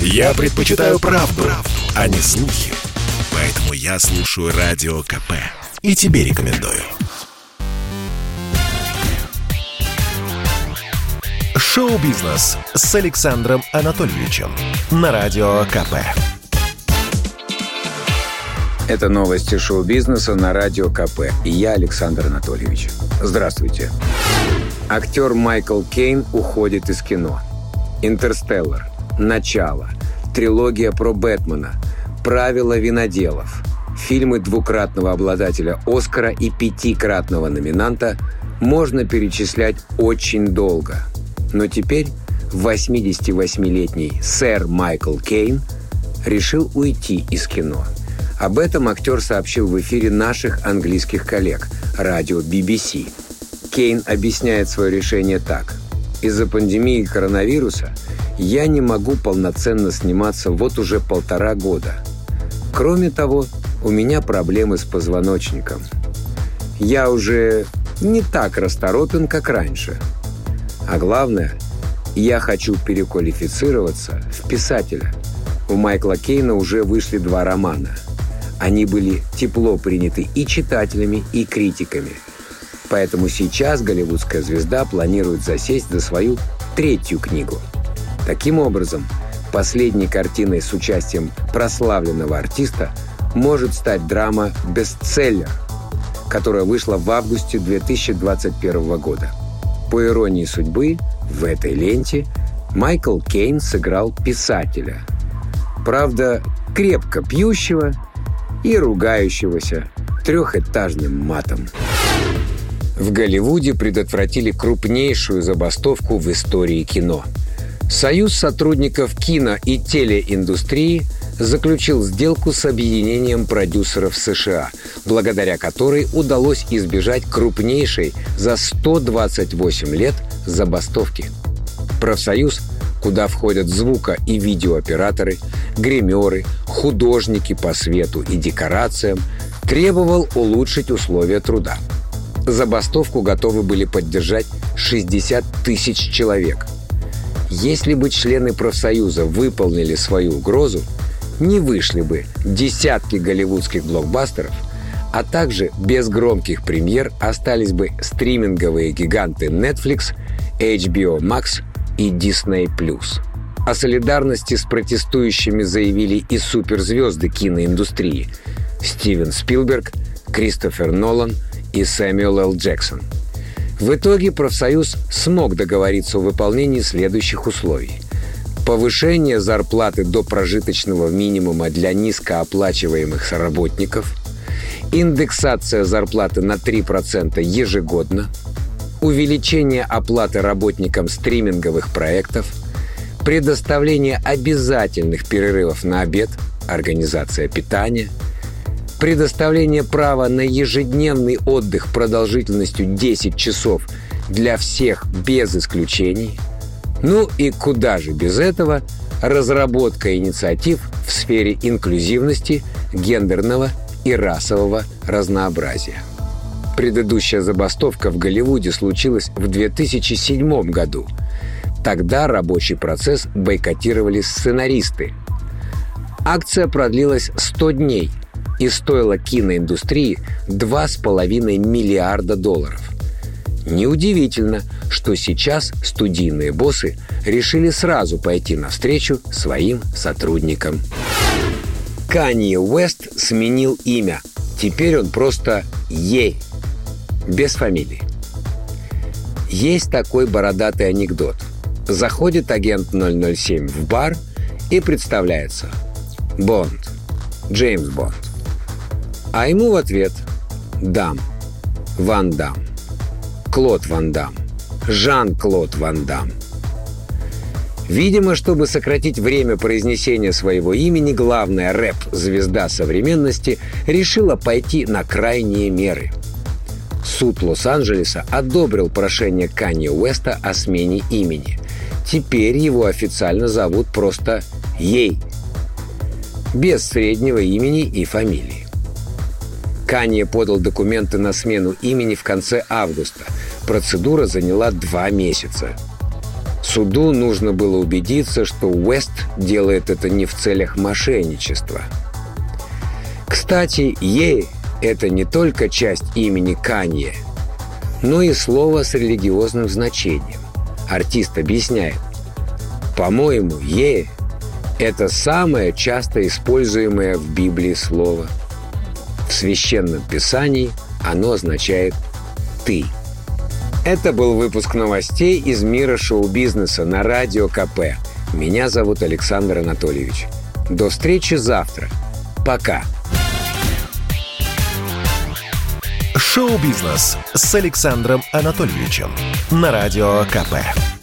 Я предпочитаю правду, правду, а не слухи. Поэтому я слушаю Радио КП. И тебе рекомендую. Шоу-бизнес с Александром Анатольевичем на Радио КП. Это новости шоу-бизнеса на Радио КП. Я Александр Анатольевич. Здравствуйте. Актер Майкл Кейн уходит из кино. «Интерстеллар», «Начало», трилогия про Бэтмена, «Правила виноделов», фильмы двукратного обладателя Оскара и пятикратного номинанта можно перечислять очень долго. Но теперь 88-летний сэр Майкл Кейн решил уйти из кино. Об этом актер сообщил в эфире наших английских коллег, радио BBC. Кейн объясняет свое решение так. «Из-за пандемии коронавируса я не могу полноценно сниматься вот уже полтора года. Кроме того, у меня проблемы с позвоночником. Я уже не так расторопен, как раньше. А главное, я хочу переквалифицироваться в писателя. У Майкла Кейна уже вышли два романа. Они были тепло приняты и читателями, и критиками. Поэтому сейчас голливудская звезда планирует засесть за свою третью книгу – Таким образом, последней картиной с участием прославленного артиста может стать драма «Бестселлер», которая вышла в августе 2021 года. По иронии судьбы, в этой ленте Майкл Кейн сыграл писателя. Правда, крепко пьющего и ругающегося трехэтажным матом. В Голливуде предотвратили крупнейшую забастовку в истории кино – Союз сотрудников кино и телеиндустрии заключил сделку с объединением продюсеров США, благодаря которой удалось избежать крупнейшей за 128 лет забастовки. Профсоюз, куда входят звуко- и видеооператоры, гримеры, художники по свету и декорациям, требовал улучшить условия труда. Забастовку готовы были поддержать 60 тысяч человек – если бы члены профсоюза выполнили свою угрозу, не вышли бы десятки голливудских блокбастеров, а также без громких премьер остались бы стриминговые гиганты Netflix, HBO Max и Disney+. О солидарности с протестующими заявили и суперзвезды киноиндустрии Стивен Спилберг, Кристофер Нолан и Сэмюэл Л. Джексон – в итоге профсоюз смог договориться о выполнении следующих условий. Повышение зарплаты до прожиточного минимума для низкооплачиваемых работников, индексация зарплаты на 3% ежегодно, увеличение оплаты работникам стриминговых проектов, предоставление обязательных перерывов на обед, организация питания – предоставление права на ежедневный отдых продолжительностью 10 часов для всех без исключений. Ну и куда же без этого разработка инициатив в сфере инклюзивности, гендерного и расового разнообразия. Предыдущая забастовка в Голливуде случилась в 2007 году. Тогда рабочий процесс бойкотировали сценаристы. Акция продлилась 100 дней – и стоила киноиндустрии 2,5 миллиарда долларов. Неудивительно, что сейчас студийные боссы решили сразу пойти навстречу своим сотрудникам. Канье Уэст сменил имя. Теперь он просто Ей, без фамилии. Есть такой бородатый анекдот. Заходит агент 007 в бар и представляется. Бонд. Джеймс Бонд. А ему в ответ «Дам», «Ван Дам», «Клод Ван Дам», «Жан-Клод Ван Дам». Видимо, чтобы сократить время произнесения своего имени, главная рэп-звезда современности решила пойти на крайние меры. Суд Лос-Анджелеса одобрил прошение Канье Уэста о смене имени. Теперь его официально зовут просто Ей, без среднего имени и фамилии. Канье подал документы на смену имени в конце августа. Процедура заняла два месяца. Суду нужно было убедиться, что Уэст делает это не в целях мошенничества. Кстати, «Е» — это не только часть имени Канье, но и слово с религиозным значением. Артист объясняет. По-моему, «Е» — это самое часто используемое в Библии слово. В Священном Писании оно означает «ты». Это был выпуск новостей из мира шоу-бизнеса на Радио КП. Меня зовут Александр Анатольевич. До встречи завтра. Пока. Шоу-бизнес с Александром Анатольевичем на Радио КП.